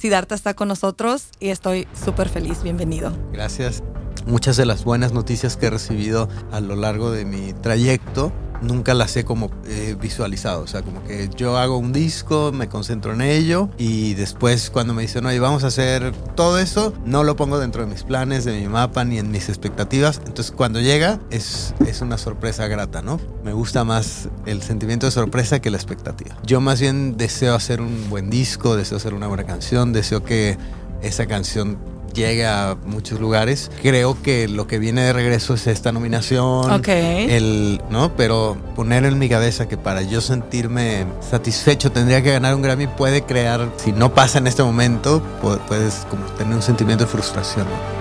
Siddhartha está con nosotros y estoy súper feliz. Bienvenido. Gracias. Muchas de las buenas noticias que he recibido a lo largo de mi trayecto nunca las he como eh, visualizado. O sea, como que yo hago un disco, me concentro en ello y después cuando me dicen, oye, vamos a hacer todo eso, no lo pongo dentro de mis planes, de mi mapa, ni en mis expectativas. Entonces cuando llega es, es una sorpresa grata, ¿no? Me gusta más el sentimiento de sorpresa que la expectativa. Yo más bien deseo hacer un buen disco, deseo hacer una buena canción, deseo que esa canción llegue a muchos lugares. Creo que lo que viene de regreso es esta nominación. Ok. El, ¿no? Pero poner en mi cabeza que para yo sentirme satisfecho tendría que ganar un Grammy puede crear, si no pasa en este momento, pu- puedes como tener un sentimiento de frustración. ¿no?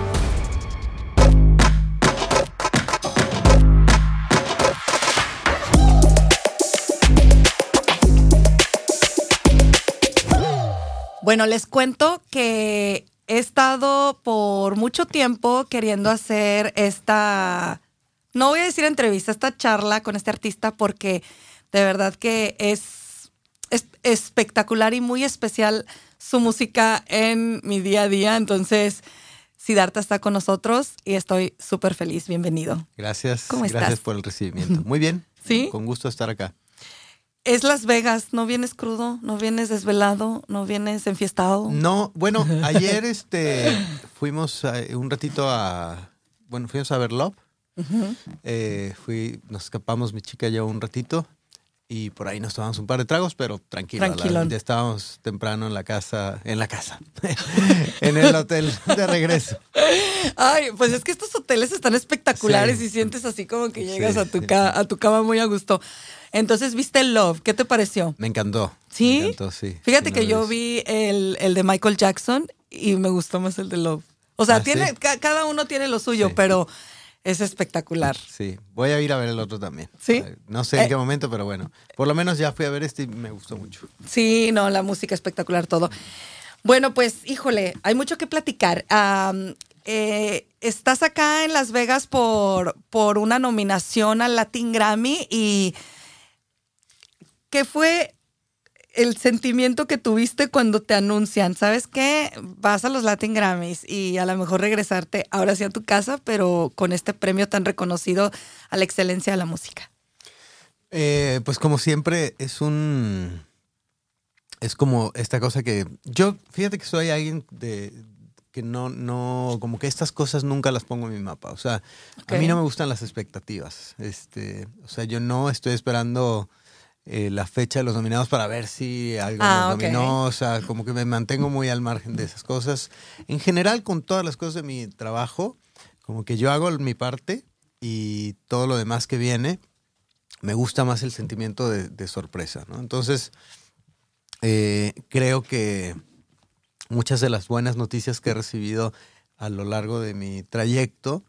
Bueno, les cuento que he estado por mucho tiempo queriendo hacer esta, no voy a decir entrevista, esta charla con este artista porque de verdad que es, es espectacular y muy especial su música en mi día a día. Entonces, Siddhartha está con nosotros y estoy súper feliz. Bienvenido. Gracias. ¿Cómo estás? Gracias por el recibimiento. Muy bien. ¿Sí? Con gusto estar acá. Es Las Vegas, no vienes crudo, no vienes desvelado, no vienes enfiestado. No, bueno, ayer este fuimos eh, un ratito a bueno, fuimos a ver Love. Eh, fui, nos escapamos mi chica y yo un ratito y por ahí nos tomamos un par de tragos, pero tranquilo. la- ya estábamos temprano en la casa, en la casa, en el hotel de regreso. Ay, pues es que estos hoteles están espectaculares Sí. y sientes así como que Sí, llegas a, tu a tu cama muy a gusto. Entonces, ¿viste Love? ¿Qué te pareció? Me encantó. ¿Sí? Me encantó, sí. Fíjate que yo vi el, el de Michael Jackson y me gustó más el de Love. O sea, ¿Ah, tiene, ca- cada uno tiene lo suyo, pero es espectacular. Sí, voy a ir a ver el otro también. ¿Sí? No sé en Eh. qué momento, pero bueno. Por lo menos ya fui a ver este y me gustó mucho. Sí, no, la música espectacular, todo. Bueno, pues, híjole, hay mucho que platicar. Eh, estás acá en Las Vegas por, por una nominación al Latin Grammy y ¿qué fue el sentimiento que tuviste cuando te anuncian? ¿Sabes qué? Vas a los Latin Grammys y a lo mejor regresarte ahora sí a tu casa, pero con este premio tan reconocido a la excelencia de la música. Eh, pues como siempre, es un. Es como esta cosa que. Yo, fíjate que soy alguien de. que no, no. como que estas cosas nunca las pongo en mi mapa. O sea, a mí no me gustan las expectativas. Este. O sea, yo no estoy esperando. Eh, la fecha de los nominados para ver si algo Ah, nos nominó, o sea, como que me mantengo muy al margen de esas cosas. En general, con todas las cosas de mi trabajo, como que yo hago mi parte y todo lo demás que viene, me gusta más el sentimiento de, de sorpresa, ¿no? Entonces, eh, creo que muchas de las buenas noticias que he recibido a lo largo de mi trayecto,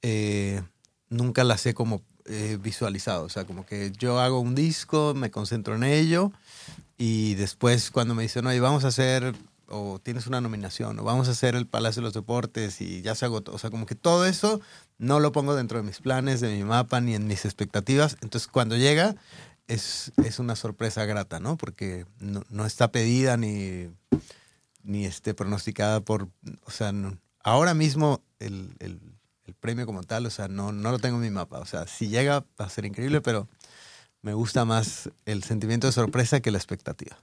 eh, nunca las he como eh, visualizado. O sea, como que yo hago un disco, me concentro en ello y después cuando me dicen, oye, vamos a hacer, o tienes una nominación, o vamos a hacer el Palacio de los Deportes y ya se agotó. O sea, como que todo eso no lo pongo dentro de mis planes, de mi mapa, ni en mis expectativas. Entonces, cuando llega, es, es una sorpresa grata, ¿no? Porque no, no está pedida ni, ni esté pronosticada por, o sea, ahora mismo el- el premio como tal, o sea, no, no lo tengo en mi mapa. O sea, si llega va a ser increíble, pero me gusta más el sentimiento de sorpresa que la expectativa.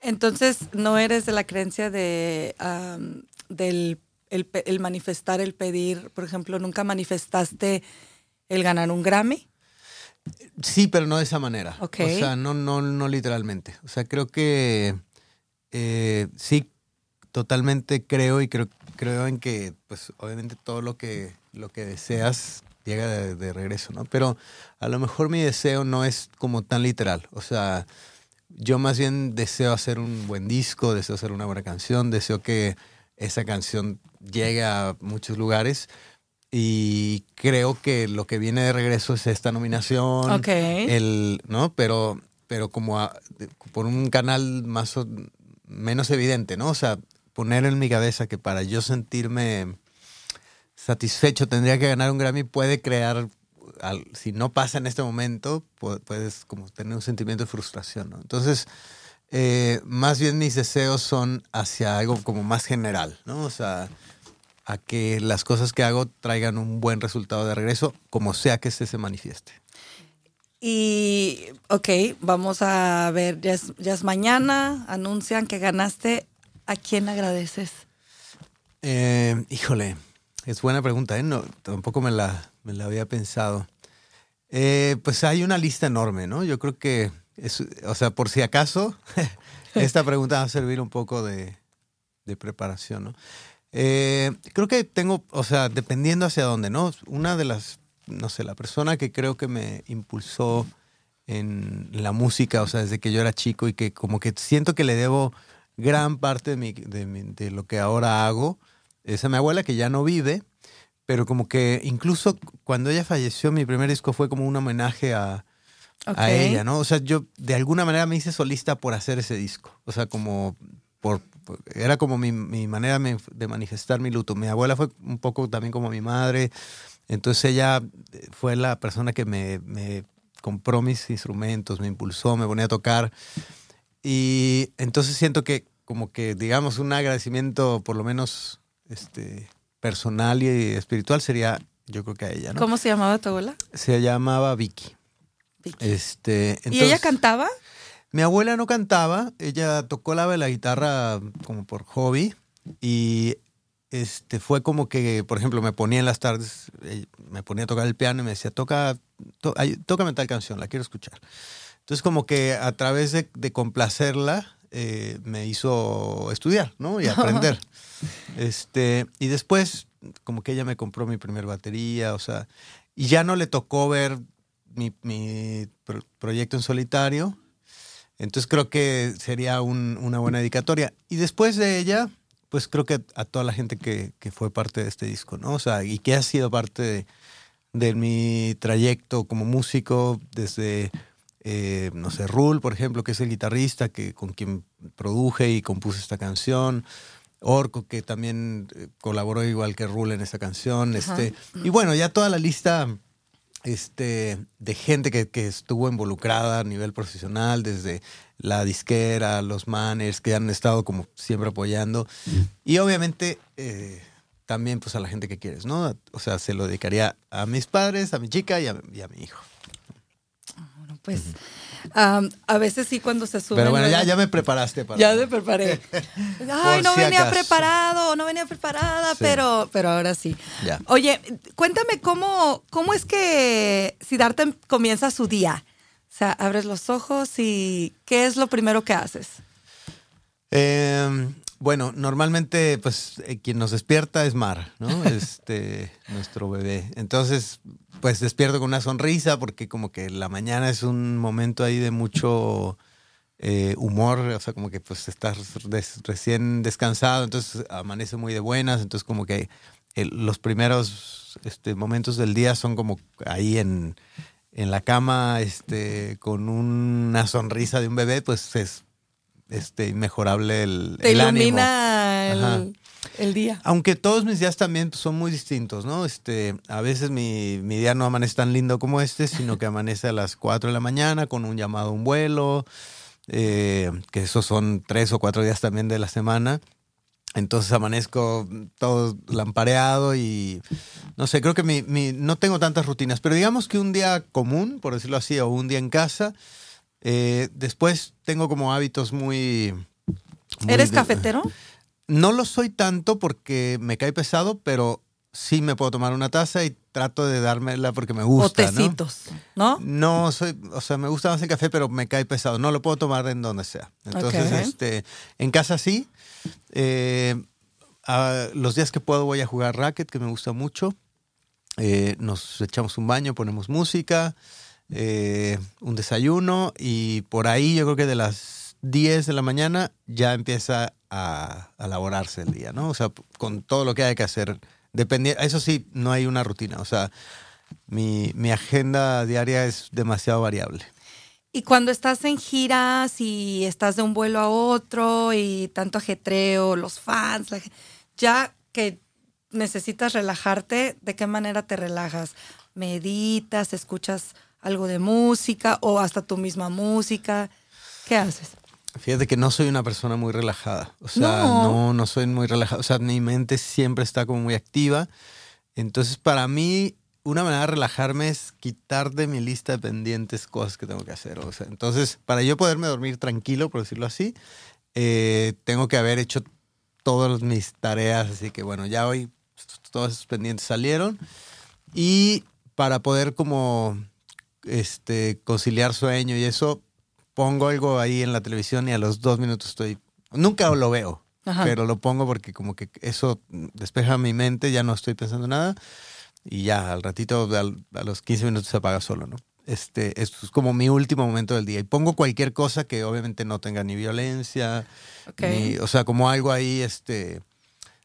Entonces, ¿no eres de la creencia de am, del el, el manifestar, el pedir? Por ejemplo, ¿nunca manifestaste el ganar un Grammy? Sí, pero no de esa manera. Ok. O sea, no, no, no literalmente. O sea, creo que eh, sí, totalmente creo y creo, creo en que, pues, obviamente todo lo que, lo que deseas llega de, de regreso, ¿no? Pero a lo mejor mi deseo no es como tan literal. O sea, yo más bien deseo hacer un buen disco, deseo hacer una buena canción, deseo que esa canción llegue a muchos lugares. Y creo que lo que viene de regreso es esta nominación. Ok. El, ¿no? Pero, pero como a- por un canal más o- menos evidente, ¿no? O sea, poner en mi cabeza que para yo sentirme satisfecho tendría que ganar un Grammy puede crear, al- si no pasa en este momento, pu- puedes como tener un sentimiento de frustración, ¿no? Entonces, eh, más bien mis deseos son hacia algo como más general, ¿no? O sea, a que las cosas que hago traigan un buen resultado de regreso, como sea que este se manifieste. Y, ok, vamos a ver, ya es, ya es mañana, anuncian que ganaste. ¿A quién agradeces? Eh, híjole, es buena pregunta, ¿eh? No, tampoco me la, me la había pensado. Eh, pues hay una lista enorme, ¿no? Yo creo que, es, o sea, por si acaso, esta pregunta va a servir un poco de, de preparación, ¿no? Eh, creo que tengo, o sea, dependiendo hacia dónde, ¿no? Una de las, no sé, la persona que creo que me impulsó en la música, o sea, desde que yo era chico y que como que siento que le debo gran parte de, mi, de, mi, de lo que ahora hago, es a mi abuela que ya no vive, pero como que incluso cuando ella falleció, mi primer disco fue como un homenaje a, okay. a ella, ¿no? O sea, yo de alguna manera me hice solista por hacer ese disco, o sea, como por, era como mi, mi, manera de manifestar mi luto. Mi abuela fue un poco también como mi madre, entonces ella fue la persona que me, me compró mis instrumentos, me impulsó, me ponía a tocar. Y entonces siento que como que, digamos, un agradecimiento por lo menos este, personal y espiritual sería, yo creo que a ella. ¿no? ¿Cómo se llamaba tu abuela? Se llamaba Vicky. Vicky. Este, entonces, ¿Y ella cantaba? Mi abuela no cantaba, ella tocó la, la guitarra como por hobby y este, fue como que, por ejemplo, me ponía en las tardes, eh, me ponía a tocar el piano y me decía, toca, to, ay, tócame tal canción, la quiero escuchar. Entonces como que a través de, de complacerla eh, me hizo estudiar, ¿no? Y aprender. este, y después como que ella me compró mi primer batería, o sea, y ya no le tocó ver mi, mi pro proyecto en solitario, entonces creo que sería un, una buena dedicatoria. Y después de ella, pues creo que a toda la gente que, que, fue parte de este disco, ¿no? O sea, y que ha sido parte de, de mi trayecto como músico desde, eh, no sé, Rul, por ejemplo, que es el guitarrista que, con quien produje y compuse esta canción. Orco, que también eh, colaboró igual que Rul en esta canción. Este, y bueno, ya toda la lista este, de gente que, que, estuvo involucrada a nivel profesional, desde la disquera, los manners, que han estado como siempre apoyando. Y obviamente eh, también pues a la gente que quieres, ¿no? O sea, se lo dedicaría a mis padres, a mi chica y a, y a mi hijo. Pues... Um, a veces sí cuando se sube. Pero bueno, ya, ya me preparaste para. Ya me preparé. Ay, no si venía acaso. preparado, no venía preparada, sí. pero, pero ahora sí. Ya. Oye, cuéntame cómo, cómo es que Siddhartha comienza su día. O sea, abres los ojos y ¿qué es lo primero que haces? Eh, bueno, normalmente, pues, eh, quien nos despierta es Mar, ¿no? Este, nuestro bebé. Entonces, pues despierto con una sonrisa porque como que la mañana es un momento ahí de mucho eh, humor, o sea, como que pues estás des, recién descansado, entonces amanece muy de buenas, entonces como que el, los primeros este, momentos del día son como ahí en, en la cama, este, con una sonrisa de un bebé, pues es este, inmejorable el, Te el ilumina ánimo. el, el, día. Aunque todos mis días también pues, son muy distintos, ¿no? Este, a veces mi, mi, día no amanece tan lindo como este, sino que amanece a las 4 de la mañana con un llamado a un vuelo, eh, que esos son tres o cuatro días también de la semana. Entonces amanezco todo lampareado y no sé, creo que mi, mi, no tengo tantas rutinas, pero digamos que un día común, por decirlo así, o un día en casa, eh, después tengo como hábitos muy... muy ¿Eres de, cafetero? No lo soy tanto porque me cae pesado, pero sí me puedo tomar una taza y trato de dármela porque me gusta. O tecitos, ¿no? ¿no? No, soy, o sea, me gusta más el café, pero me cae pesado. No lo puedo tomar en donde sea. Entonces, okay. este, en casa sí. Eh, a los días que puedo voy a jugar racket, que me gusta mucho. Eh, nos echamos un baño, ponemos música eh, un desayuno y por ahí yo creo que de las 10 de la mañana ya empieza a, elaborarse el día, ¿no? O sea, con todo lo que hay que hacer. Depende, eso sí, no hay una rutina, o sea, mi, mi agenda diaria es demasiado variable. Y cuando estás en giras y estás de un vuelo a otro y tanto ajetreo, los fans, la, ya que necesitas relajarte, ¿de qué manera te relajas? ¿Meditas? ¿Escuchas algo de música o hasta tu misma música? ¿Qué haces? Fíjate que no soy una persona muy relajada. O sea, no, No. no, soy muy relajada. O sea, mi mente siempre está como muy activa. Entonces, para mí, una manera de relajarme es quitar de mi lista de pendientes cosas que tengo que hacer. O sea, entonces, para yo poderme dormir tranquilo, por decirlo así, eh, tengo que haber hecho todas mis tareas. Así que, bueno, ya hoy todos esos pendientes salieron. Y para poder como este, conciliar sueño y eso, pongo algo ahí en la televisión y a los dos minutos estoy... Nunca lo veo, Ajá. pero lo pongo porque como que eso despeja mi mente, ya no estoy pensando nada y ya al ratito, al- a los 15 minutos se apaga solo, ¿no? Este, es como mi último momento del día. Y pongo cualquier cosa que obviamente no tenga ni violencia, Ok. ni- o sea, como algo ahí, este,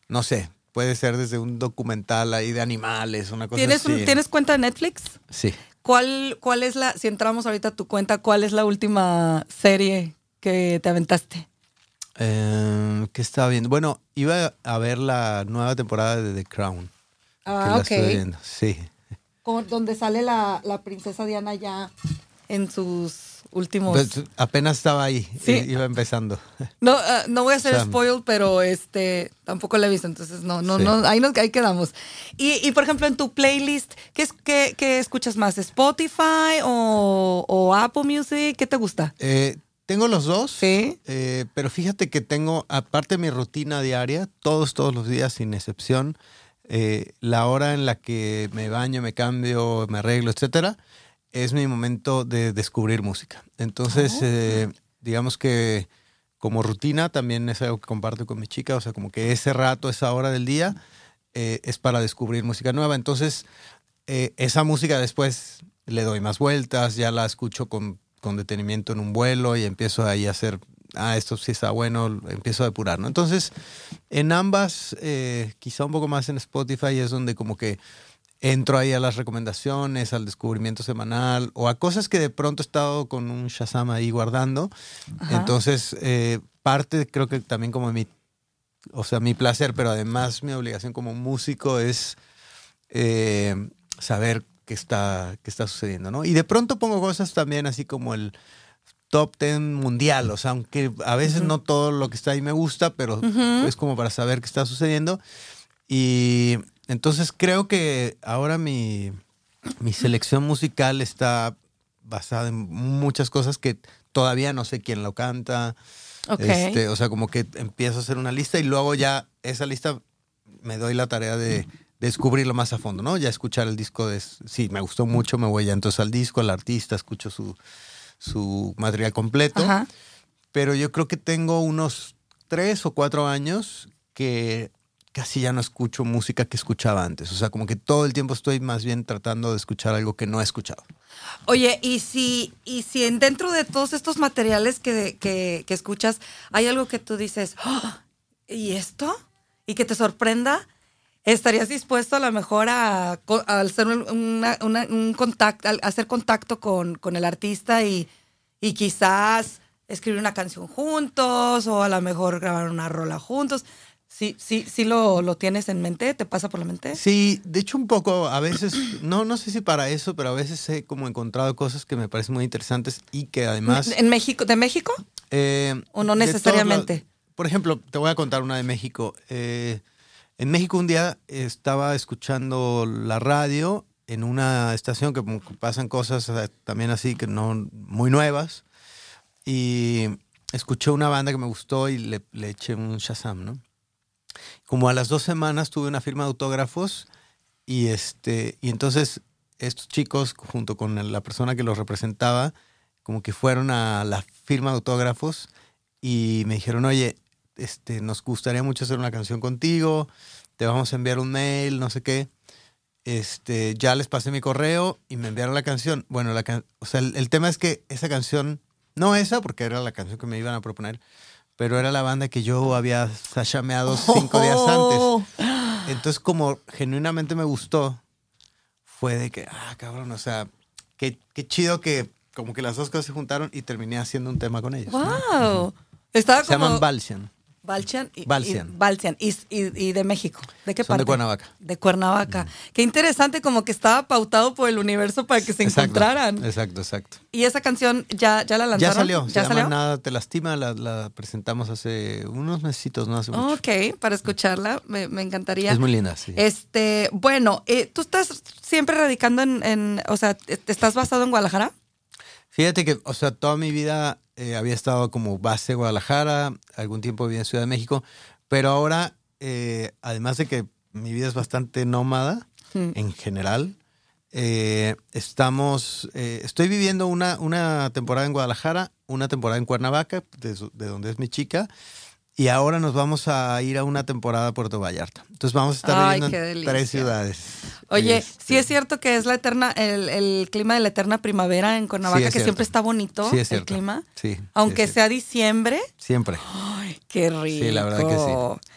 no sé, puede ser desde un documental ahí de animales, una cosa ¿Tienes, un- así. ¿Tienes cuenta de Netflix? Sí. ¿Cuál, ¿Cuál es la, si entramos ahorita a tu cuenta, cuál es la última serie que te aventaste? Eh, ¿Qué estaba viendo? Bueno, iba a ver la nueva temporada de The Crown. que Ah, la ok. estoy viendo. Sí. Con- donde sale la, la princesa Diana ya en sus últimos... Pues, apenas estaba ahí, Sí. iba empezando. No, ah, no voy a hacer spoil, pero este tampoco la he visto, entonces no, no, Sí. no, ahí nos ahí quedamos. Y, y por ejemplo, en tu playlist, ¿qué, es, qué, qué escuchas más? ¿Spotify o, o Apple Music? ¿Qué te gusta? Eh, tengo los dos, Sí. eh, pero fíjate que tengo, aparte de mi rutina diaria, todos, todos los días, sin excepción, eh, la hora en la que me baño, me cambio, me arreglo, etcétera, es mi momento de descubrir música. Entonces, Oh. eh, digamos que como rutina también es algo que comparto con mi chica, o sea, como que ese rato, esa hora del día eh, es para descubrir música nueva. Entonces, eh, esa música después le doy más vueltas, ya la escucho con, con detenimiento en un vuelo y empiezo ahí a hacer, ah, esto sí está bueno, empiezo a depurar, ¿no? Entonces, en ambas, quizá un poco más en Spotify es donde como que entro ahí a las recomendaciones, al descubrimiento semanal o a cosas que de pronto he estado con un Shazam ahí guardando. Ajá. Entonces, eh, parte creo que también como mi, o sea, mi placer, pero además mi obligación como músico es eh, saber qué está, qué está sucediendo, ¿no? Y de pronto pongo cosas también así como el top 10 mundial, o sea, aunque a veces no todo lo que está ahí me gusta, pero es como para saber qué está sucediendo. Y entonces creo que ahora mi, mi selección musical está basada en muchas cosas que todavía no sé quién lo canta. Este, o sea, como que empiezo a hacer una lista y luego ya esa lista me doy la tarea de descubrirlo más a fondo, ¿no? Ya escuchar el disco de... Sí, me gustó mucho, me voy ya entonces al disco, al artista, escucho su, su material completo. Ajá. Pero yo creo que tengo unos tres o cuatro años que casi ya no escucho música que escuchaba antes. O sea, como que todo el tiempo estoy más bien tratando de escuchar algo que no he escuchado. Oye, y si, y si en- dentro de todos estos materiales que, que- que escuchas hay algo que tú dices, "Ah, ¿y esto? Y que te sorprenda, ¿estarías dispuesto a lo mejor a, a hacer un, una- una- un contacto, a hacer contacto con, con el artista y, y quizás escribir una canción juntos o a lo mejor grabar una rola juntos? ¿Sí, sí, sí lo, lo tienes en mente? ¿Te pasa por la mente? Sí, de hecho un poco, a veces, no, no sé si para eso, pero a veces he como encontrado cosas que me parecen muy interesantes y que además... ¿En México? ¿De México? Eh, ¿O no necesariamente? Por ejemplo, te voy a contar una de México. Eh, en México un día estaba escuchando la radio en una estación que pasan cosas eh, también así que no muy nuevas y escuché una banda que me gustó y le, le eché un Shazam, ¿no? Como a las dos semanas tuve una firma de autógrafos y este y entonces estos chicos junto con la persona que los representaba como que fueron a la firma de autógrafos y me dijeron, oye, este, nos gustaría mucho hacer una canción contigo, te vamos a enviar un mail, no sé qué. Este, ya les pasé mi correo y me enviaron la canción. Bueno, la o sea, el, el tema es que esa canción, no esa, porque era la canción que me iban a proponer, pero era la banda que yo había sachameado cinco días antes. Entonces, como genuinamente me gustó, fue de que, ah, cabrón, o sea, qué, qué chido que como que las dos cosas se juntaron y terminé haciendo un tema con ellos. ¿no? ¡Wow! Estaba Se llaman Balsian. Balcian y, Balcian. y, de México. ¿De qué Son de parte? Cuernavaca. De Cuernavaca. Qué interesante, como que estaba pautado por el universo para que se Exacto, encontraran. Exacto, exacto. Y esa canción ya, ya la lanzaron. Ya salió, ¿Ya se salió? llama Nada te lastima, la, la presentamos hace unos mesitos, no hace mucho. Ok, para escucharla, me, me encantaría. Es muy linda, sí. Este, bueno, eh, tú estás siempre radicando en, en- o sea, ¿te- te ¿estás basado en Guadalajara? Fíjate que, o sea, toda mi vida eh, había estado como base Guadalajara, algún tiempo viví en Ciudad de México, pero ahora, eh, además de que mi vida es bastante nómada Mm. en general, eh, estamos, estoy viviendo una, una temporada en Guadalajara, una temporada en Cuernavaca, de, de donde es mi chica, y ahora nos vamos a ir a una temporada a Puerto Vallarta. Entonces vamos a estar Ay, viviendo en tres ciudades. Oye, Este, sí es cierto que es la eterna, el, el clima de la eterna primavera en Cuernavaca, Sí, que siempre está bonito Sí, es el clima. Sí, Aunque sea diciembre. Siempre. Ay, qué rico. Sí, la verdad que sí.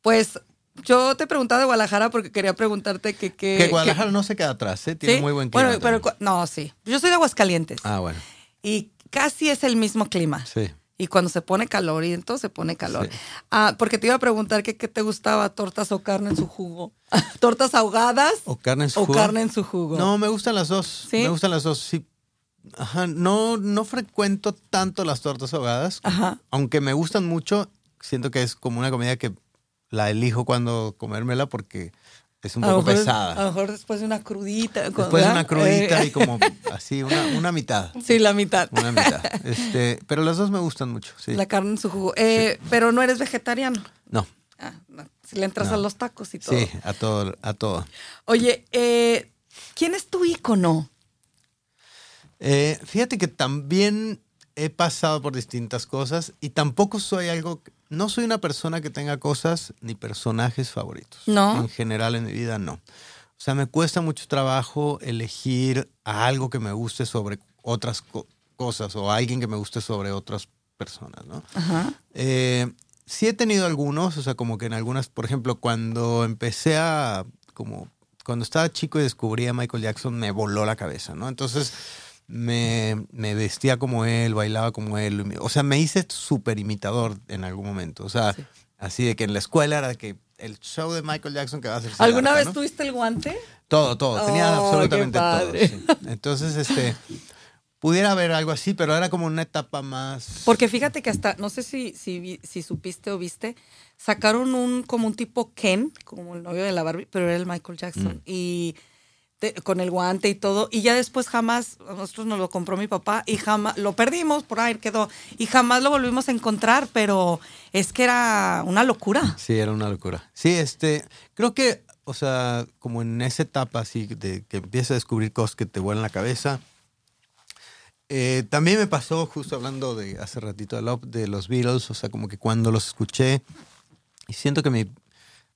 Pues yo te preguntaba de Guadalajara porque quería preguntarte que... que Que Guadalajara no se queda atrás, ¿eh? Tiene ¿sí? muy buen clima. Bueno, pero no, sí. Yo soy de Aguascalientes Ah, bueno. y casi es el mismo clima. Sí. Y cuando se pone calor, y entonces se pone calor. Sí. Ah, porque te iba a preguntar que qué te gustaba, tortas o carne en su jugo. ¿Tortas ahogadas O carne en su o jugo. carne en su jugo? No, me gustan las dos. ¿Sí? Me gustan las dos, sí. Ajá, no, no frecuento tanto las tortas ahogadas. Ajá. Aunque me gustan mucho, siento que es como una comida que la elijo cuando comérmela porque es un poco mejor- pesada. A lo mejor después de una crudita. Después de una crudita Eh, y como así, una, una mitad. Sí, la mitad. Una mitad. Este, pero las dos me gustan mucho, sí. La carne en su jugo. Eh, Pero no eres vegetariano. No, Ah, no. Si le entras No. a los tacos y todo. sí, a todo, a todo. Oye, eh, ¿quién es tu ícono? Eh, fíjate que también he pasado por distintas cosas y tampoco soy algo, no soy una persona que tenga cosas ni personajes favoritos. ¿No? En general en mi vida no. O sea, me cuesta mucho trabajo elegir a algo que me guste sobre otras co- cosas o a alguien que me guste sobre otras personas, ¿no? Ajá. Eh, sí he tenido algunos, o sea, como que en algunas, por ejemplo, cuando empecé a, como, cuando estaba chico y descubrí a Michael Jackson, me voló la cabeza, ¿no? Entonces me, me vestía como él, bailaba como él, o sea, me hice súper imitador en algún momento, o sea, así de que en la escuela era de que el show de Michael Jackson que va a hacer ¿Alguna vez ¿no? tuviste el guante? Todo, todo, tenía Oh, absolutamente todo. sí. Entonces, este, pudiera haber algo así, pero era como una etapa más... Porque fíjate que hasta, no sé si, si, supiste o viste, sacaron un como un tipo Ken, como el novio de la Barbie, pero era el Michael Jackson. Y con el guante y todo. Y ya después jamás, nosotros nos lo compró mi papá y jamás, lo perdimos, por ahí quedó. Y jamás lo volvimos a encontrar, pero es que era una locura. Sí, era una locura. Sí, este, creo que, o sea, como en esa etapa así de que empiezas a descubrir cosas que te vuelan la cabeza. eh, también me pasó, justo hablando de hace ratito de, los Beatles, o sea, como que cuando los escuché, y siento que mi,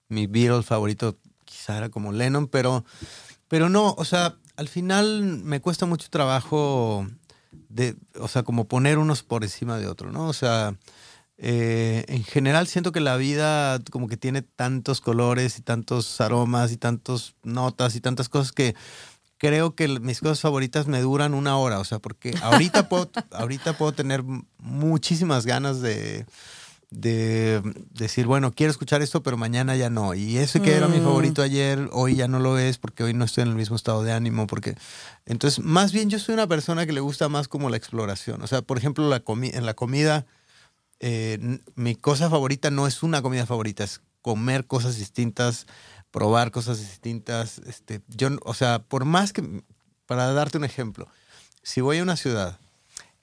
mi Beatle favorito quizá era como Lennon, pero, pero no, o sea, al final me cuesta mucho trabajo de, o sea, como poner unos por encima de otro, ¿no? O sea, eh, en general siento que la vida como que tiene tantos colores y tantos aromas y tantas notas y tantas cosas que creo que mis cosas favoritas me duran una hora, o sea, porque ahorita puedo, ahorita puedo tener muchísimas ganas de, de decir, bueno, quiero escuchar esto, pero mañana ya no. Y ese que era mi Mm. favorito ayer, hoy ya no lo es porque hoy no estoy en el mismo estado de ánimo, porque entonces más bien yo soy una persona que le gusta más como la exploración. O sea, por ejemplo, la comi- en la comida eh, mi cosa favorita no es una comida favorita, es comer cosas distintas, probar cosas distintas. Este, yo, o sea, por más que, para darte un ejemplo, si voy a una ciudad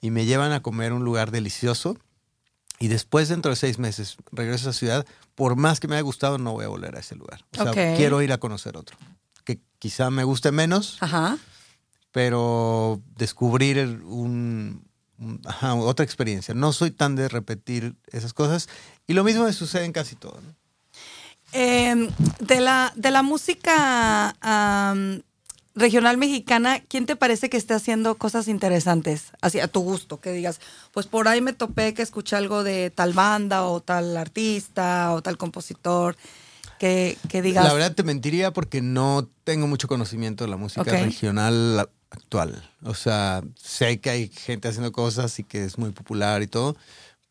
y me llevan a comer un lugar delicioso y después dentro de seis meses regreso a esa ciudad, por más que me haya gustado, no voy a volver a ese lugar. O sea, quiero ir a conocer otro. Que quizá me guste menos, Ajá. pero descubrir un, un- ajá, otra experiencia. No soy tan de repetir esas cosas y lo mismo me sucede en casi todo. ¿no? Eh, de, la, de la música regional mexicana, ¿quién te parece que esté haciendo cosas interesantes? Así, a tu gusto, que digas, pues por ahí me topé que escuché algo de tal banda o tal artista o tal compositor, que, que digas... La verdad te mentiría porque no tengo mucho conocimiento de la música regional actual. O sea, sé que hay gente haciendo cosas y que es muy popular y todo,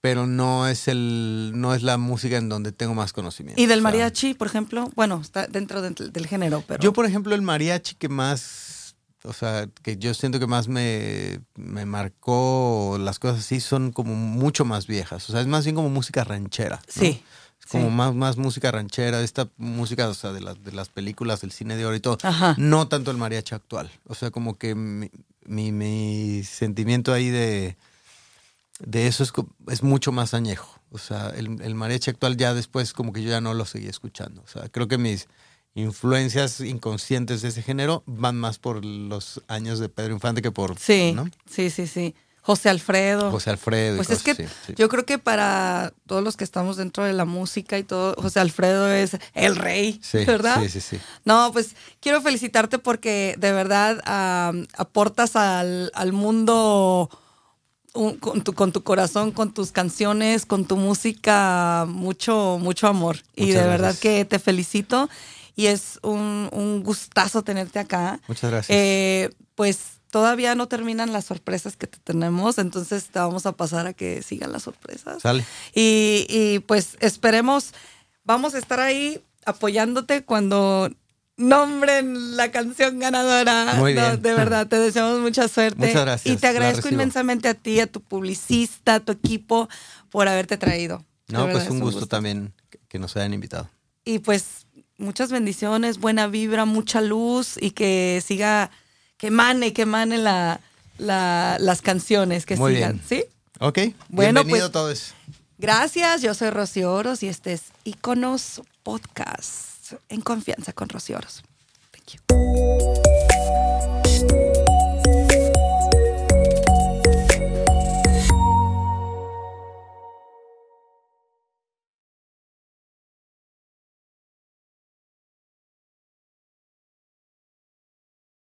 pero no es el no es la música en donde tengo más conocimiento. ¿Y del O sea, mariachi, por ejemplo? Bueno, está dentro del, del género, pero... Yo, por ejemplo, el mariachi que más, o sea, que yo siento que más me, me marcó las cosas así son como mucho más viejas. O sea, es más bien como música ranchera. ¿no? Sí. Es como sí. más, más música ranchera, esta música, o sea, de las, de las películas, del cine de oro y todo. Ajá. No tanto el mariachi actual. O sea, como que mi, mi, mi sentimiento ahí de, de eso es, es mucho más añejo. O sea, el, el mariachi actual ya después como que yo ya no lo seguí escuchando. O sea, creo que mis influencias inconscientes de ese género van más por los años de Pedro Infante que por Sí, ¿no? sí, sí, sí. José Alfredo. José Alfredo. Pues es que sí. yo creo que para todos los que estamos dentro de la música y todo, José Alfredo es el rey, Sí, ¿verdad? sí, sí, sí. No, pues quiero felicitarte porque de verdad aportas al, al mundo un- con, tu, con tu corazón, con tus canciones, con tu música, mucho, mucho amor. y de verdad que te felicito y es un, un gustazo tenerte acá. Muchas gracias. Eh, pues todavía no terminan las sorpresas que te tenemos, entonces te vamos a pasar a que sigan las sorpresas. Sale. Y, y, pues esperemos, vamos a estar ahí apoyándote cuando nombren la canción ganadora. Muy No, bien. de verdad, te deseamos mucha suerte. Muchas gracias, Y te agradezco inmensamente a ti, a tu publicista, a tu equipo, por haberte traído. De No, verdad, pues es un gusto, también que- nos hayan invitado. Y pues muchas bendiciones, buena vibra, mucha luz y que siga, que emane, que emane la, la- las canciones, que Muy sigan. bien. ¿Sí? Ok. Bueno, Bienvenido pues- todos. Gracias, yo soy Rocío Oros y este es Iconos Podcast en confianza con Rocío Oros. Thank you.